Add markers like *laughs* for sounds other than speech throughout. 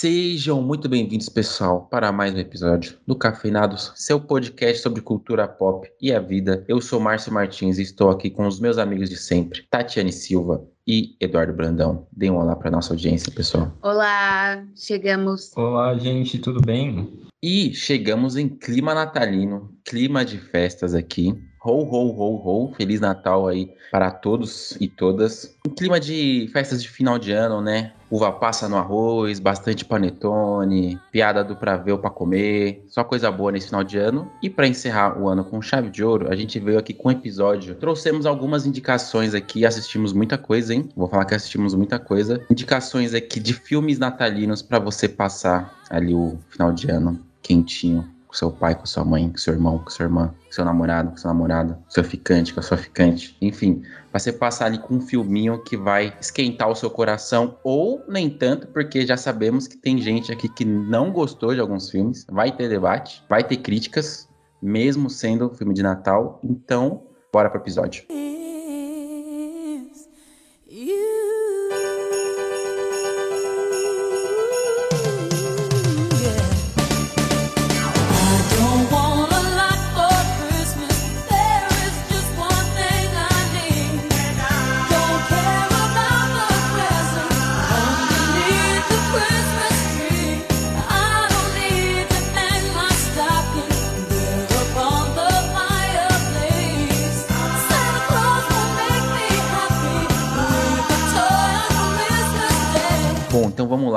Sejam muito bem-vindos, pessoal, para mais um episódio do Cafeinados, seu podcast sobre cultura pop e a vida. Eu sou Márcio Martins e estou aqui com os meus amigos de sempre, Tatiane Silva e Eduardo Brandão. Dê um olá para nossa audiência, pessoal. Olá, chegamos. Olá, gente, tudo bem? E chegamos em clima natalino, clima de festas aqui. Ho, ho, ho, ho. Feliz Natal aí para todos e todas. Um clima de festas de final de ano, né? Uva passa no arroz, bastante panetone, piada do pra ver ou pra comer. Só coisa boa nesse final de ano. E para encerrar o ano com chave de ouro, a gente veio aqui com um episódio. Trouxemos algumas indicações aqui, assistimos muita coisa, hein? Vou falar que assistimos muita coisa. Indicações aqui de filmes natalinos para você passar ali o final de ano quentinho com seu pai, com sua mãe, com seu irmão, com sua irmã, com seu namorado, com seu namorado, com seu ficante, com a sua ficante. Enfim, vai você passar ali com um filminho que vai esquentar o seu coração, ou nem tanto, porque já sabemos que tem gente aqui que não gostou de alguns filmes. Vai ter debate, vai ter críticas, mesmo sendo um filme de Natal. Então, bora pro episódio.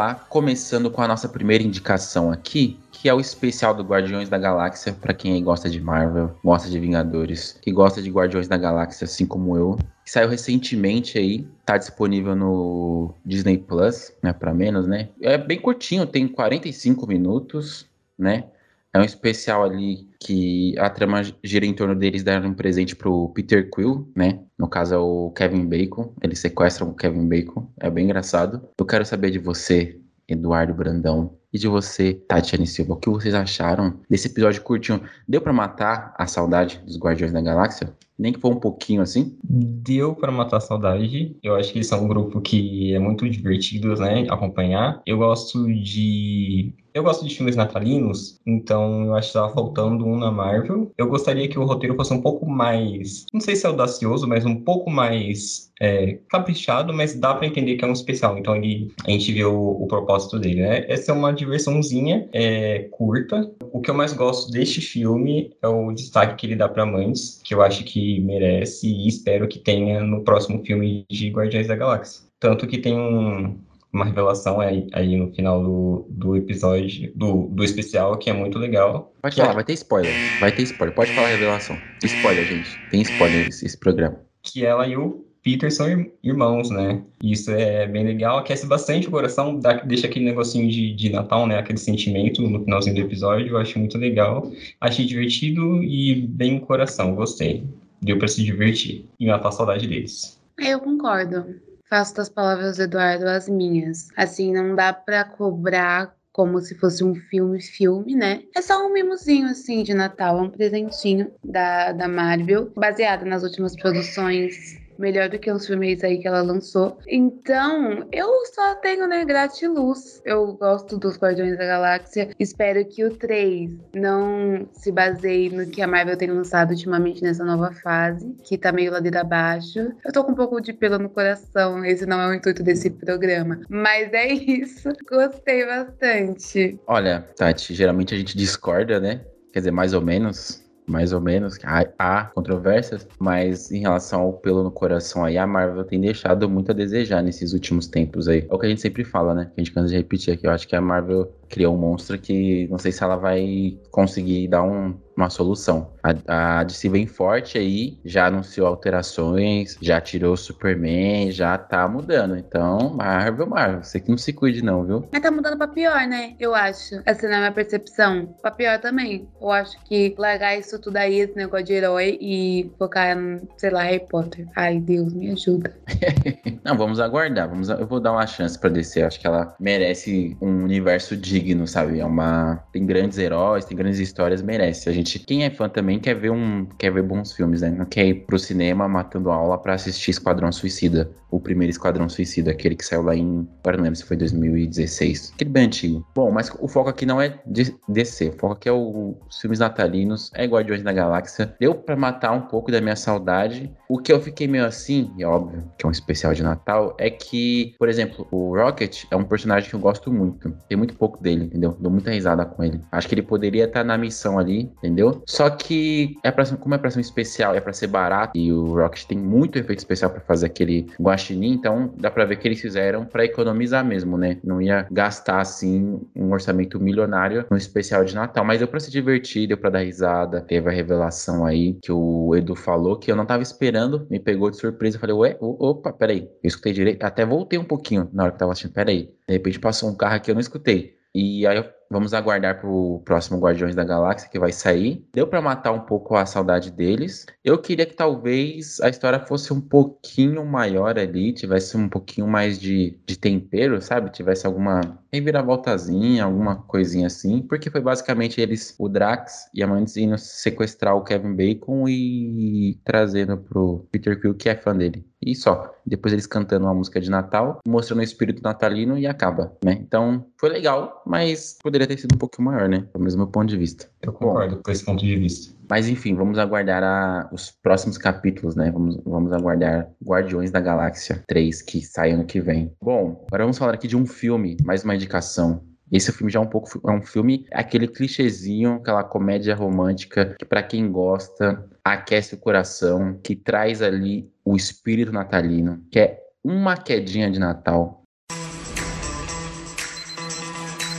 Lá, começando com a nossa primeira indicação aqui, que é o especial do Guardiões da Galáxia, para quem gosta de Marvel, gosta de Vingadores, que gosta de Guardiões da Galáxia, assim como eu. Saiu recentemente aí, tá disponível no Disney Plus, né, para menos, né? É bem curtinho, tem 45 minutos, né? É um especial ali que a trama gira em torno deles dar um presente pro Peter Quill, né? No caso é o Kevin Bacon. Eles sequestram o Kevin Bacon. É bem engraçado. Eu quero saber de você, Eduardo Brandão, e de você, Tatiane Silva. O que vocês acharam desse episódio curtinho? Deu para matar a saudade dos Guardiões da Galáxia? Nem que for um pouquinho assim? Deu para matar a saudade. Eu acho que eles são um grupo que é muito divertido, né? Acompanhar. Eu gosto de eu gosto de filmes natalinos, então eu acho que estava faltando um na Marvel. Eu gostaria que o roteiro fosse um pouco mais, não sei se é audacioso, mas um pouco mais é, caprichado, mas dá para entender que é um especial. Então ele, a gente vê o, o propósito dele, né? Essa é uma diversãozinha é, curta. O que eu mais gosto deste filme é o destaque que ele dá para mães, que eu acho que merece e espero que tenha no próximo filme de Guardiões da Galáxia. Tanto que tem um, uma revelação aí, aí no final do, do episódio, do, do especial, que é muito legal. Pode falar, é... vai ter spoiler. Vai ter spoiler. Pode falar a revelação. Spoiler, gente. Tem spoiler esse, esse programa. Que ela e o Peter são irmãos, né? Isso é bem legal, aquece bastante o coração, dá, deixa aquele negocinho de, de Natal, né? Aquele sentimento no finalzinho do episódio, eu acho muito legal. Achei divertido e bem coração, gostei. Deu para se divertir e matar a saudade deles. Eu concordo. Faço das palavras do Eduardo as minhas. Assim, não dá para cobrar como se fosse um filme, filme, né? É só um mimozinho, assim, de Natal, um presentinho da, da Marvel, baseado nas últimas produções melhor do que uns filmes aí que ela lançou. Então, eu só tenho, né, gratiluz. Eu gosto dos Guardiões da Galáxia. Espero que o 3 não se baseie no que a Marvel tem lançado ultimamente nessa nova fase, que tá meio ladeira abaixo. Eu tô com um pouco de pelo no coração, esse não é o intuito desse programa. Mas é isso. Gostei bastante. Olha, Tati, geralmente a gente discorda, né? Quer dizer, mais ou menos mais ou menos. Há, há, controvérsias, mas em relação ao pelo no coração aí, a Marvel tem deixado muito a desejar nesses últimos tempos aí. É o que a gente sempre fala, né? Que a gente cansa de repetir aqui. Eu acho que a Marvel criou um monstro que não sei se ela vai conseguir dar um, uma solução. A, a DC vem forte aí, já anunciou alterações, já tirou o Superman, já tá mudando. Então, Marvel, Marvel, você que não se cuide não, viu? Mas tá mudando pra pior, né? Eu acho. Essa não é a minha percepção. Pra pior também. Eu acho que largar isso tudo aí, esse negócio de herói e focar em, sei lá, Harry Potter. Ai, Deus, me ajuda. *laughs* não, vamos aguardar. Vamos, eu vou dar uma chance pra DC. Acho que ela merece um universo digno digno, sabe? É uma. Tem grandes heróis, tem grandes histórias, merece. A gente obviamente, quem é fã também quer ver um quer ver bons filmes, né? Não quer ir pro cinema matando aula para assistir Esquadrão Suicida, o primeiro Esquadrão Suicida, aquele que saiu lá em, agora não lembro se foi 2016, aquele bem antigo. Bom, mas o foco aqui não é DC, o foco aqui é o, os filmes natalinos, é Guardiões da Galáxia. Deu para matar um pouco da minha saudade. O que eu fiquei meio assim, e é óbvio que é um especial de Natal, é que, por exemplo, o Rocket é um personagem que eu gosto muito. Tem muito pouco dele, entendeu? Dou muita risada com ele. Acho que ele poderia estar na missão ali, entendeu? Só que é pra, como é pra ser um especial, é pra ser barato e o Rocket tem muito efeito especial para fazer aquele guaxinim, então dá pra ver que eles fizeram para economizar mesmo, né? Não ia gastar assim um orçamento milionário no especial de Natal, mas deu pra se divertir, deu pra dar risada. Teve a revelação aí que o Edu falou que eu não tava esperando, me pegou de surpresa. Eu falei, ué, opa, peraí, eu escutei direito. Até voltei um pouquinho na hora que tava assistindo, peraí. De repente passou um carro aqui eu não escutei. E aí vamos aguardar pro próximo Guardiões da Galáxia que vai sair. Deu para matar um pouco a saudade deles. Eu queria que talvez a história fosse um pouquinho maior ali, tivesse um pouquinho mais de, de tempero, sabe? Tivesse alguma reviravoltazinha, alguma coisinha assim, porque foi basicamente eles, o Drax e a Mantis indo sequestrar o Kevin Bacon e trazendo pro Peter Quill, que é fã dele. E só. Depois eles cantando uma música de Natal, mostrando o espírito natalino e acaba, né? Então, foi legal, mas poderia ter sido um pouquinho maior, né? Pelo meu ponto de vista. Eu concordo Bom, com esse ponto de vista. Mas enfim, vamos aguardar a, os próximos capítulos, né? Vamos, vamos aguardar Guardiões da Galáxia 3, que sai ano que vem. Bom, agora vamos falar aqui de um filme, mais uma indicação. Esse filme já é um pouco é um filme aquele clichêzinho, aquela comédia romântica que para quem gosta aquece o coração, que traz ali o espírito natalino, que é uma quedinha de Natal.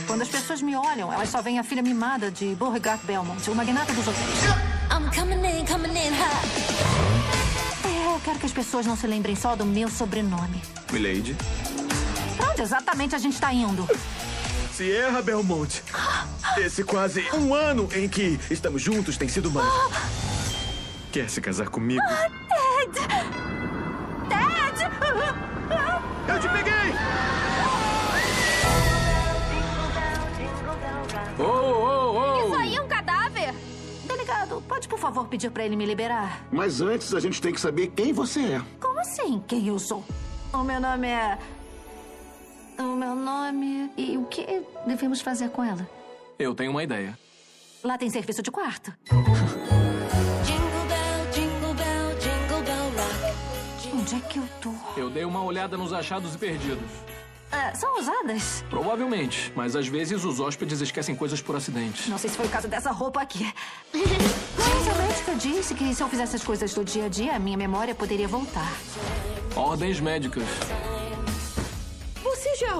Quando as pessoas me olham, elas só veem a filha mimada de Beauregard Belmont, o magnata dos hotéis. I'm coming in, coming in hot. É, eu quero que as pessoas não se lembrem só do meu sobrenome. Milady. Pra onde exatamente a gente tá indo? Sierra Belmont. Esse quase um ano em que estamos juntos tem sido mais. Quer se casar comigo? Ted! Ted! Eu te peguei! Oh, oh, oh! Isso aí é um cadáver! Delegado, pode por favor pedir pra ele me liberar? Mas antes a gente tem que saber quem você é. Como assim, quem eu sou? O meu nome é o meu nome. E o que devemos fazer com ela? Eu tenho uma ideia. Lá tem serviço de quarto. Onde é que eu tô? Eu dei uma olhada nos achados e perdidos. Uh, são usadas? Provavelmente, mas às vezes os hóspedes esquecem coisas por acidente. Não sei se foi o caso dessa roupa aqui. Mas a médica disse que se eu fizesse as coisas do dia a dia, a minha memória poderia voltar. Ordens médicas.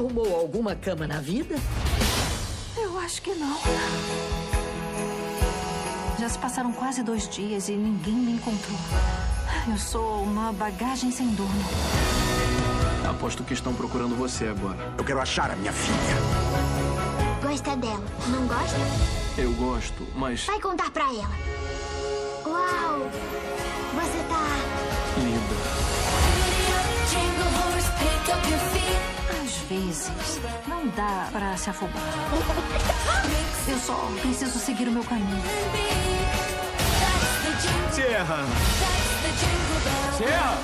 Arrumou alguma cama na vida? Eu acho que não. Já se passaram quase dois dias e ninguém me encontrou. Eu sou uma bagagem sem dono. Aposto que estão procurando você agora. Eu quero achar a minha filha. Gosta dela, não gosta? Eu gosto, mas. Vai contar pra ela. Uau! Você tá. Linda. Não dá pra se afobar. *laughs* Eu só preciso seguir o meu caminho. Sierra! Sierra!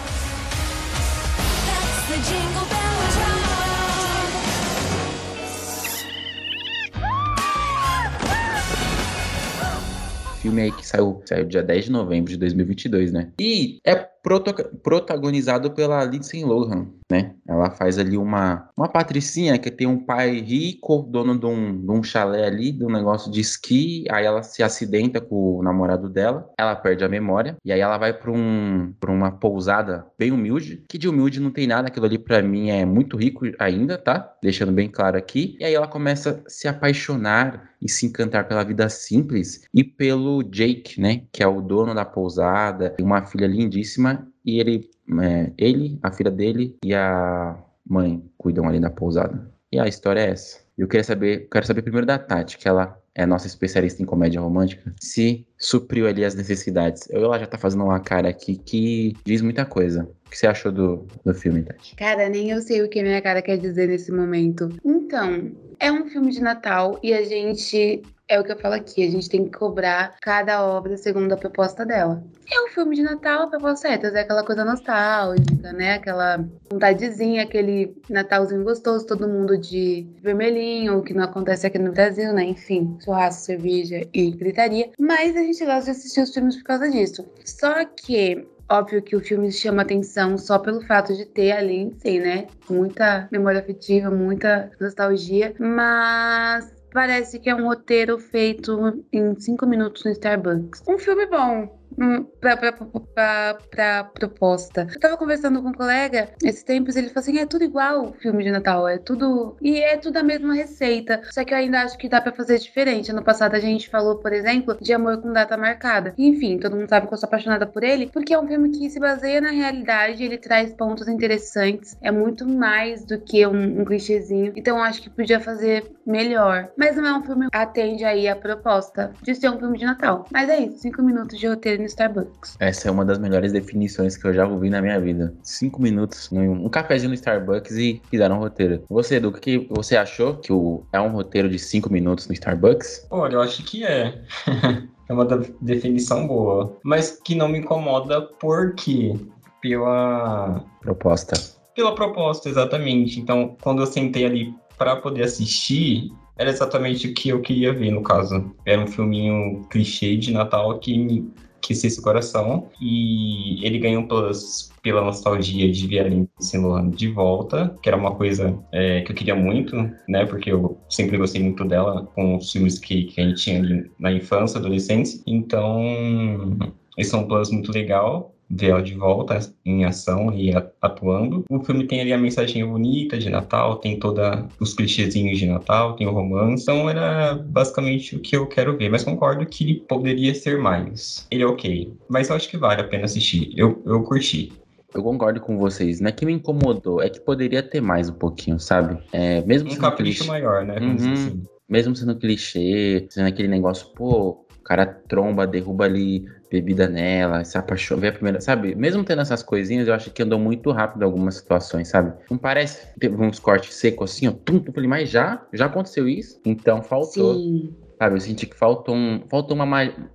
Filme aí que saiu, saiu dia 10 de novembro de 2022, né? E é protagonizado pela Lindsay Lohan, né? Ela faz ali uma, uma patricinha que tem um pai rico, dono de um, de um chalé ali, de um negócio de esqui, aí ela se acidenta com o namorado dela, ela perde a memória, e aí ela vai para um, uma pousada bem humilde, que de humilde não tem nada, aquilo ali para mim é muito rico ainda, tá? Deixando bem claro aqui. E aí ela começa a se apaixonar e se encantar pela vida simples e pelo Jake, né? Que é o dono da pousada, uma filha lindíssima, e ele, é, ele, a filha dele e a mãe cuidam ali da pousada. E a história é essa. Eu queria saber, quero saber primeiro da Tati, que ela é nossa especialista em comédia romântica, se supriu ali as necessidades. Ela já tá fazendo uma cara aqui que diz muita coisa. O que você achou do, do filme, Tati? Cara, nem eu sei o que minha cara quer dizer nesse momento. Então, é um filme de Natal e a gente. É o que eu falo aqui, a gente tem que cobrar cada obra segundo a proposta dela. É um filme de Natal, a proposta é trazer aquela coisa nostálgica, né? Aquela vontadezinha, aquele Natalzinho gostoso, todo mundo de vermelhinho, o que não acontece aqui no Brasil, né? Enfim, churrasco, cerveja e gritaria. Mas a gente gosta de assistir os filmes por causa disso. Só que Óbvio que o filme chama atenção só pelo fato de ter a Lindsay, né? Muita memória afetiva, muita nostalgia, mas parece que é um roteiro feito em cinco minutos no Starbucks. Um filme bom, hum, pra, proposta. Eu tava conversando com um colega esses tempos, ele falou assim: é tudo igual o filme de Natal, é tudo. E é tudo a mesma receita. Só que eu ainda acho que dá pra fazer diferente. No passado a gente falou, por exemplo, de amor com data marcada. Enfim, todo mundo sabe que eu sou apaixonada por ele, porque é um filme que se baseia na realidade, ele traz pontos interessantes, é muito mais do que um, um clichêzinho. Então acho que podia fazer melhor. Mas não é um filme que atende aí a proposta de ser um filme de Natal. Mas é isso, cinco minutos de roteiro no Starbucks. Essa é uma das melhores definições que eu já ouvi na minha vida. Cinco minutos, um cafezinho no Starbucks e fizeram um roteiro. Você, Edu, o que você achou que o, é um roteiro de cinco minutos no Starbucks? Olha, eu acho que é. *laughs* é uma definição boa. Mas que não me incomoda porque pela proposta. Pela proposta, exatamente. Então, quando eu sentei ali para poder assistir, era exatamente o que eu queria ver, no caso. Era um filminho clichê de Natal que me aquecesse o coração. E ele ganhou pelas, pela nostalgia de ver a Lindsay Lohan de volta, que era uma coisa é, que eu queria muito, né? Porque eu sempre gostei muito dela com os filmes que, que a gente tinha ali na infância, adolescência. Então, esse é um plus muito legal ver ela de volta em ação e atuando. O filme tem ali a mensagem bonita de Natal, tem toda os clichêzinhos de Natal, tem o romance. Então era basicamente o que eu quero ver, mas concordo que ele poderia ser mais. Ele é ok, mas eu acho que vale a pena assistir. Eu, eu curti. Eu concordo com vocês. Não é que me incomodou, é que poderia ter mais um pouquinho, sabe? É, mesmo um capricho clichê... maior, né? Uhum. Assim. Mesmo sendo clichê, sendo aquele negócio, pô, o cara tromba, derruba ali bebida nela, se apaixona, vê a primeira, sabe? Mesmo tendo essas coisinhas, eu acho que andou muito rápido em algumas situações, sabe? Não parece, teve uns cortes secos assim, ó, tum, falei, mas já? Já aconteceu isso? Então faltou. Sim. Sabe, eu senti que faltou, um, faltou uma,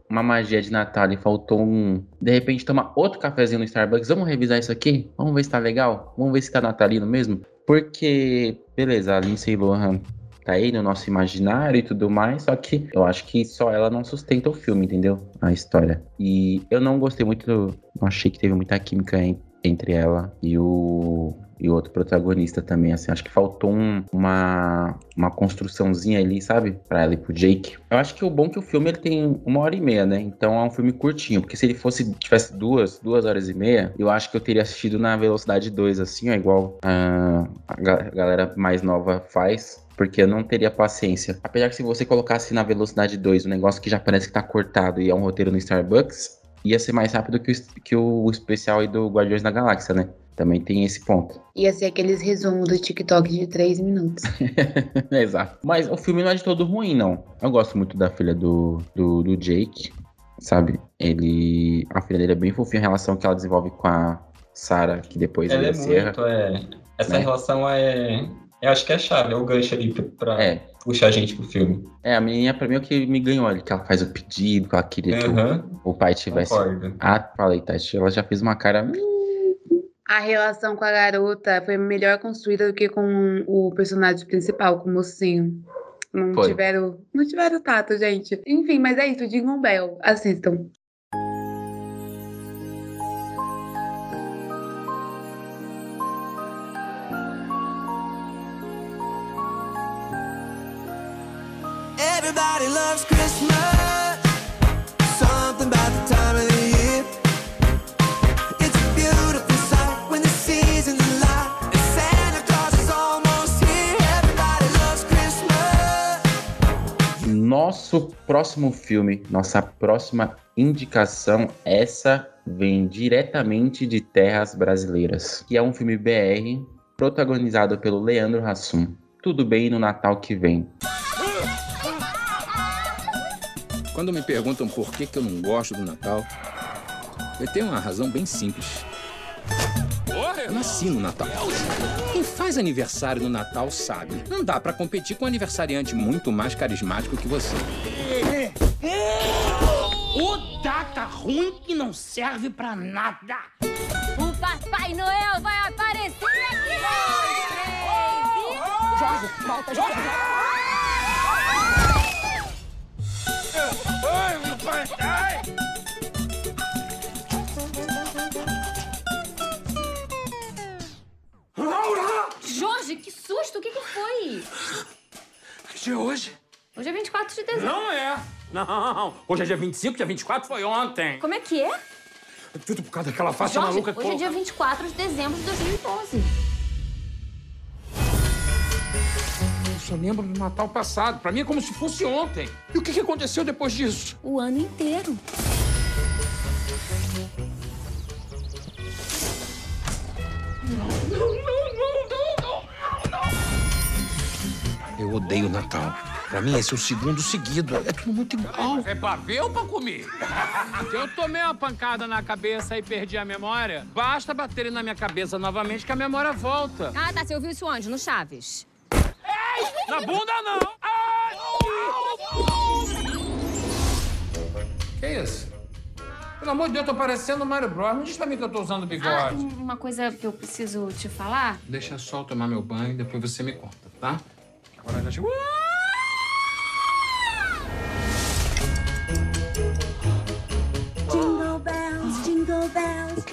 uma magia de Natal e faltou um. De repente, tomar outro cafezinho no Starbucks. Vamos revisar isso aqui? Vamos ver se tá legal? Vamos ver se tá natalino mesmo? Porque, beleza, a Lindsay Lohan tá aí no nosso imaginário e tudo mais, só que eu acho que só ela não sustenta o filme, entendeu? A história. E eu não gostei muito, não achei que teve muita química entre ela e o e outro protagonista também, assim, acho que faltou um, uma, uma construçãozinha ali, sabe? Pra ela e pro Jake. Eu acho que o bom é que o filme ele tem uma hora e meia, né? Então é um filme curtinho, porque se ele fosse, tivesse duas, duas horas e meia, eu acho que eu teria assistido na velocidade 2, assim, ó, igual uh, a galera mais nova faz porque eu não teria paciência. Apesar que se você colocasse na velocidade 2 um negócio que já parece que tá cortado e é um roteiro no Starbucks, ia ser mais rápido que o, que o especial aí do Guardiões da Galáxia, né? Também tem esse ponto. Ia ser aqueles resumos do TikTok de 3 minutos. *laughs* Exato. Mas o filme não é de todo ruim, não. Eu gosto muito da filha do, do, do Jake, sabe? Ele. A filha dele é bem fofinha, a relação que ela desenvolve com a Sarah, que depois ela é muito, é. Essa né? relação é eu acho que é a chave, é o gancho ali pra é. puxar a gente pro filme. É, a menina pra mim é o que me ganhou ali, que ela faz o pedido, que ela queria uhum. que o, o pai tivesse. Concordo. Ah, falei, Tati, ela já fez uma cara. A relação com a garota foi melhor construída do que com o personagem principal, com o mocinho. Não foi. tiveram, não tiveram tato, gente. Enfim, mas é isso, Jingle Bell. Assistam. Everybody loves Christmas. Something about the time of the year. It's a beautiful when the season's Santa Claus is almost here. Everybody loves Christmas. Nosso próximo filme, nossa próxima indicação, essa vem diretamente de terras brasileiras, que é um filme BR protagonizado pelo Leandro Hassum. Tudo bem no Natal que vem. Quando me perguntam por que, que eu não gosto do Natal, eu tenho uma razão bem simples. Eu nasci no Natal. Quem faz aniversário no Natal sabe. Não dá pra competir com um aniversariante muito mais carismático que você. O data ruim que não serve pra nada. O Papai Noel vai aparecer aqui! Jorge, volta, Jorge! Jorge, que susto! O que, que foi? Que dia é hoje? Hoje é 24 de dezembro. Não é! Não! Hoje é dia 25, dia 24 foi ontem. Como é que é? Tudo por causa daquela face Jorge, maluca que hoje é dia coloca- 24 de dezembro de 2012. Só lembro do Natal passado. Pra mim é como se fosse ontem. E o que aconteceu depois disso? O ano inteiro. Eu odeio Natal. Pra mim, esse é o segundo seguido. É tudo muito igual. É pra ver ou pra comer? Eu tomei uma pancada na cabeça e perdi a memória. Basta baterem na minha cabeça novamente que a memória volta. Ah, tá. Você ouviu isso onde? No Chaves. Na bunda, não! Que isso? Pelo amor de Deus, eu tô parecendo o Mario Bros. Não diz pra mim que eu tô usando Ah, bigode. uma coisa que eu preciso te falar. Deixa só eu tomar meu banho e depois você me conta, tá? Agora já chegou.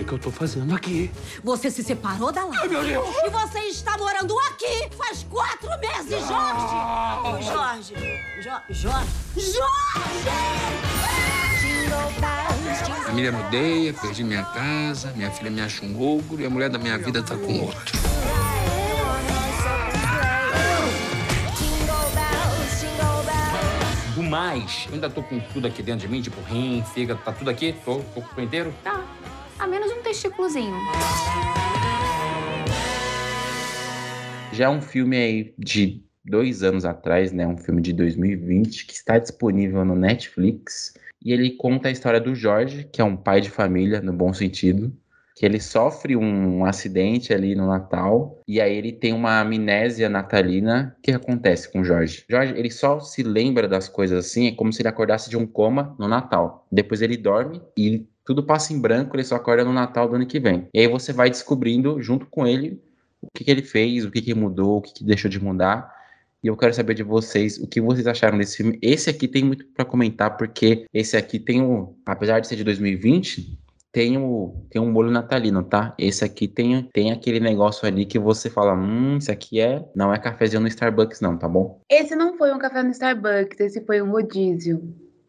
Que que eu tô fazendo aqui? Você se separou da Laura. Ai, meu Deus. E você está morando aqui faz quatro meses, Jorge. Ô, Jorge. Jo Jorge. Jorge! Jingle Família me odeia, perdi minha casa, minha filha me acha um ogro e a mulher da minha vida tá com outro. Jingle bells, jingle bells. Do mais, eu ainda tô com tudo aqui dentro de mim, tipo rim, fígado, tá tudo aqui? Tô, tô, tô inteiro? Tá. A menos um testículozinho. Já é um filme aí de dois anos atrás, né? Um filme de 2020 que está disponível no Netflix. E ele conta a história do Jorge, que é um pai de família, no bom sentido. Que ele sofre um acidente ali no Natal. E aí ele tem uma amnésia natalina. Que acontece com o Jorge? Jorge, ele só se lembra das coisas assim, é como se ele acordasse de um coma no Natal. Depois ele dorme e tudo passa em branco, ele só acorda no Natal do ano que vem. E aí você vai descobrindo, junto com ele, o que, que ele fez, o que, que mudou, o que, que deixou de mudar. E eu quero saber de vocês o que vocês acharam desse filme. Esse aqui tem muito para comentar, porque esse aqui tem o. Apesar de ser de 2020, tem o tem um molho natalino, tá? Esse aqui tem, tem aquele negócio ali que você fala: hum, isso aqui é. Não é cafezinho no Starbucks, não, tá bom? Esse não foi um café no Starbucks, esse foi um rodízio.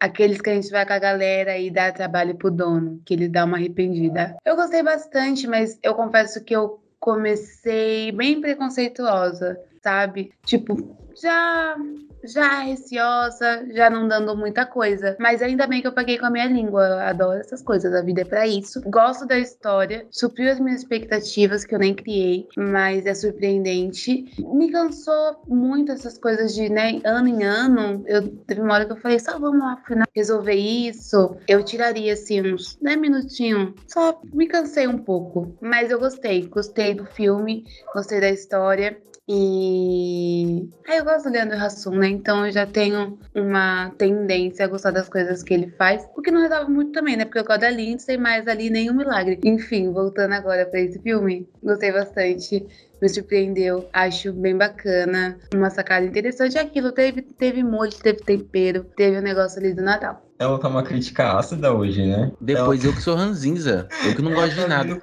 Aqueles que a gente vai com a galera e dá trabalho pro dono, que ele dá uma arrependida. Eu gostei bastante, mas eu confesso que eu comecei bem preconceituosa, sabe? Tipo, já já receosa, já não dando muita coisa. Mas ainda bem que eu paguei com a minha língua. Eu adoro essas coisas, a vida é pra isso. Gosto da história, supriu as minhas expectativas que eu nem criei, mas é surpreendente. Me cansou muito essas coisas de, né, ano em ano. Eu teve uma hora que eu falei, só vamos lá final resolver isso. Eu tiraria assim uns 10 minutinhos. Só me cansei um pouco, mas eu gostei, gostei do filme, gostei da história. E. Ah, eu gosto do Leandro Hassum, né? Então eu já tenho uma tendência a gostar das coisas que ele faz. O que não resolve muito também, né? Porque eu gosto da Lindsay, mas ali nenhum milagre. Enfim, voltando agora pra esse filme, gostei bastante. Me surpreendeu, acho bem bacana, uma sacada interessante. Aquilo teve, teve molho, teve tempero, teve o negócio ali do Natal. Ela tá uma crítica ácida hoje, né? Depois eu que sou ranzinza, eu que não gosto de nada.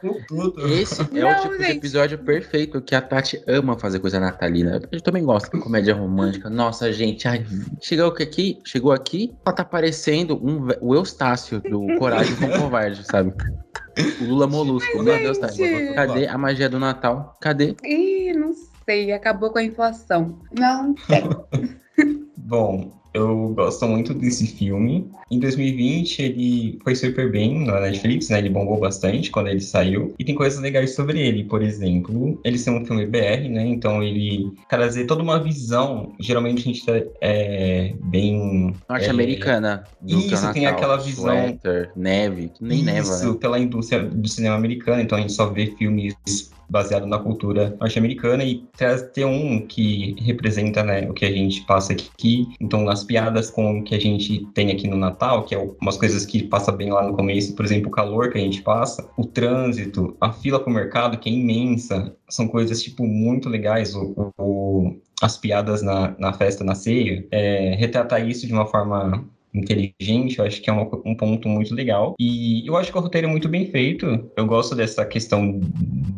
Esse é Não, o tipo de gente. episódio perfeito que a Tati ama fazer coisa natalina. Eu também gosto de comédia romântica. Nossa, gente, ai, chegou aqui, chegou aqui, ela tá parecendo um, o Eustácio do Coragem com o Covarde, sabe? O Lula Molusco. Meu Deus, tá. Cadê a magia do Natal? Cadê? Ih, não sei, acabou com a inflação. Não tem. *laughs* Bom, eu gosto muito desse filme. Em 2020 ele foi super bem na Netflix, né? Ele bombou bastante quando ele saiu. E tem coisas legais sobre ele, por exemplo, ele ser um filme BR, né? Então ele trazer toda uma visão. Geralmente a gente tá, é bem Norte-americana. do Isso, é o tem Natal. aquela visão- Suéter, neve, nem neva, Isso, né? pela indústria do cinema americano, então a gente só vê filmes baseado na cultura norte-americana e ter um que representa né, o que a gente passa aqui. Então, as piadas com o que a gente tem aqui no Natal, que é umas coisas que passa bem lá no começo, por exemplo, o calor que a gente passa, o trânsito, a fila para o mercado, que é imensa, são coisas, tipo, muito legais. O, o as piadas na, na festa, na ceia, é, retratar isso de uma forma inteligente, eu acho que é um ponto muito legal. E eu acho que o roteiro é muito bem feito. Eu gosto dessa questão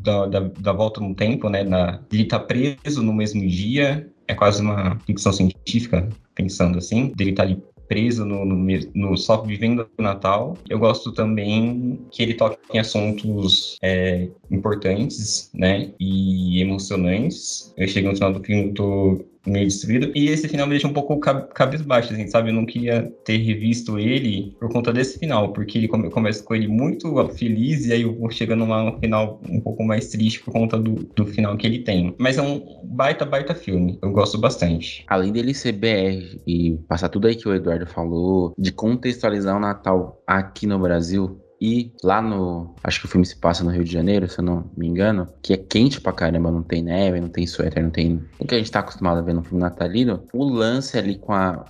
da, da, da volta no tempo, né? Na, ele tá preso no mesmo dia. É quase uma ficção científica, pensando assim. Dele tá ali preso no, no, no, só vivendo o Natal. Eu gosto também que ele toque em assuntos é, importantes, né, e emocionantes. Eu chego no final do filme, tô meio destruído. E esse final me deixa um pouco cabisbaixo, assim, sabe? Eu não queria ter revisto ele por conta desse final, porque ele come, começa com ele muito feliz e aí eu vou chegando no final um pouco mais triste por conta do, do final que ele tem. Mas é um baita, baita filme. Eu gosto bastante. Além dele ser BR e passar tudo aí que o Eduardo falou, de contextualizar o Natal aqui no Brasil, e lá no. Acho que o filme se passa no Rio de Janeiro, se eu não me engano. Que é quente pra caramba, não tem neve, não tem suéter, não tem. O que a gente tá acostumado a ver no filme natalino. O lance ali com a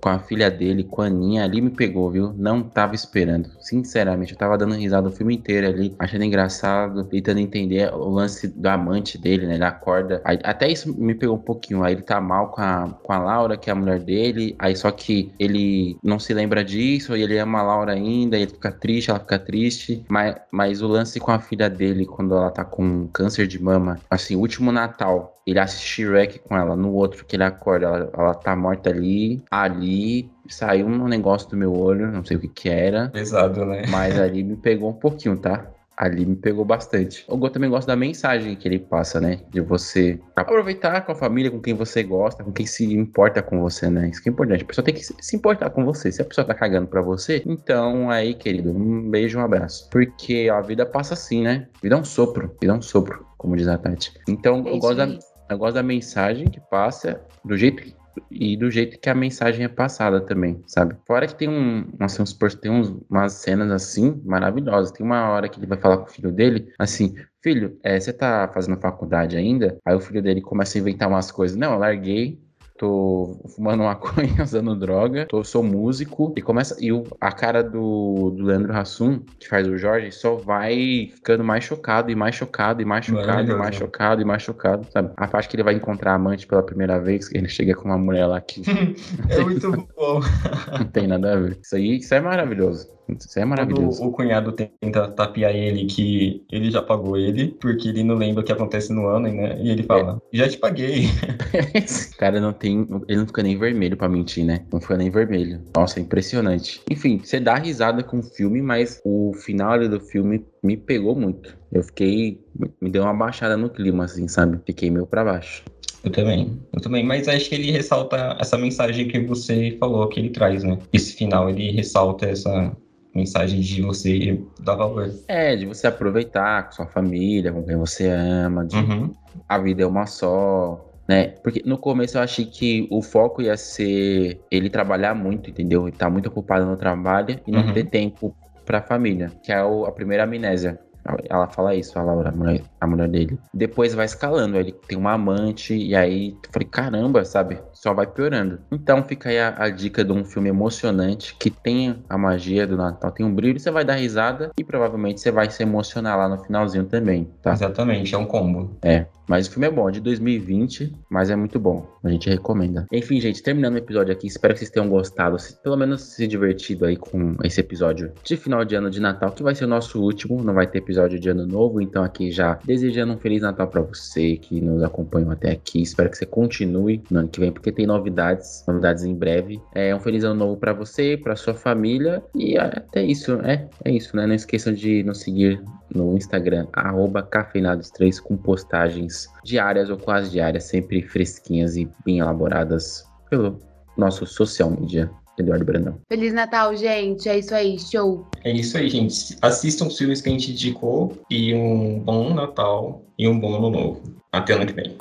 com a filha dele, com a Aninha, ali me pegou, viu? Não tava esperando. Sinceramente, eu tava dando risada o filme inteiro ali, achando engraçado, tentando entender o lance do amante dele, né? Ele acorda. Aí, até isso me pegou um pouquinho. Aí ele tá mal com a, com a Laura, que é a mulher dele. Aí só que ele não se lembra disso, e ele ama a Laura ainda, ele fica triste, ela fica triste. Mas, mas o lance com a filha dele, quando ela tá com câncer de mama, assim, último Natal, ele assiste Shrek com ela, no outro que ele acorda, ela, ela tá morta ali, ali saiu um negócio do meu olho, não sei o que que era. Pesado, né? Mas ali me pegou um pouquinho, tá? Ali me pegou bastante. O Go também gosta da mensagem que ele passa, né? De você aproveitar com a família, com quem você gosta, com quem se importa com você, né? Isso que é importante. A pessoa tem que se importar com você. Se a pessoa tá cagando pra você, então aí, querido, um beijo, um abraço. Porque a vida passa assim, né? Vida é um sopro. Vida é um sopro, como diz a Tati. Então, eu gosto da gosto da mensagem que passa, do jeito que, e do jeito que a mensagem é passada também, sabe? Fora que tem um, assim, uns, tem uns, umas cenas assim maravilhosas. Tem uma hora que ele vai falar com o filho dele, assim, filho, é, você tá fazendo faculdade ainda? Aí o filho dele começa a inventar umas coisas. Não, eu larguei, tô fumando *laughs* maconha, usando droga, tô, sou músico, e começa. E o, a cara do, do Leandro Hassum, que faz o Jorge, só vai ficando mais chocado, e mais chocado, e mais chocado, e mais chocado, e mais chocado, sabe? A parte que ele vai encontrar a amante pela primeira vez, que ele chega com uma mulher lá que. *laughs* *laughs* é muito bom. Não tem nada a ver. Isso aí, isso é maravilhoso. Isso é maravilhoso. Quando o cunhado tenta tapear ele que ele já pagou ele, porque ele não lembra o que acontece no ano, né? E ele fala, é. já te paguei. *laughs* *laughs* Esse cara não tem. Ele não fica nem vermelho pra mentir, né? Não fica nem vermelho. Nossa, é impressionante. Enfim, você dá risada com o filme, mas o final do filme me pegou muito. Eu fiquei. Me deu uma baixada no clima, assim, sabe? Fiquei meio pra baixo. Eu também, eu também, mas acho que ele ressalta essa mensagem que você falou, que ele traz, né? Esse final, ele ressalta essa, mensagem de você dar valor. É, de você aproveitar com sua família, com quem você ama, de uhum. a vida é uma só, né? Porque no começo eu achei que o foco ia ser ele trabalhar muito, entendeu? Ele tá muito ocupado no trabalho e não uhum. ter tempo pra família, que é a primeira amnésia. Ela fala isso, a Laura, a mulher, a mulher dele. Depois vai escalando, ele tem uma amante, e aí eu falei, caramba, sabe? Só vai piorando. Então fica aí a, a, dica de um filme emocionante que tem a magia do Natal, tem um brilho, você vai dar risada e provavelmente você vai se emocionar lá no finalzinho também, tá? Exatamente, é um combo. É. Mas o filme é bom, é de 2020, mas é muito bom. A gente recomenda. Enfim, gente, terminando o episódio aqui, espero que vocês tenham gostado, pelo menos se divertido aí com esse episódio de final de ano de Natal, que vai ser o nosso último, não vai ter episódio de ano novo, então aqui já desejando um feliz Natal para você que nos acompanhou até aqui. Espero que você continue no ano que vem, porque tem novidades, novidades em breve. É um feliz ano novo para você, para sua família e até isso, é, é isso, né? Não esqueçam de nos seguir no Instagram, cafeinados3, com postagens diárias ou quase diárias, sempre fresquinhas e bem elaboradas pelo nosso social media. Eduardo Brandão. Feliz Natal, gente. É isso aí, show. É isso aí, gente. Assistam os filmes que a gente indicou e um bom Natal e um bom Ano Novo. Até ano que vem.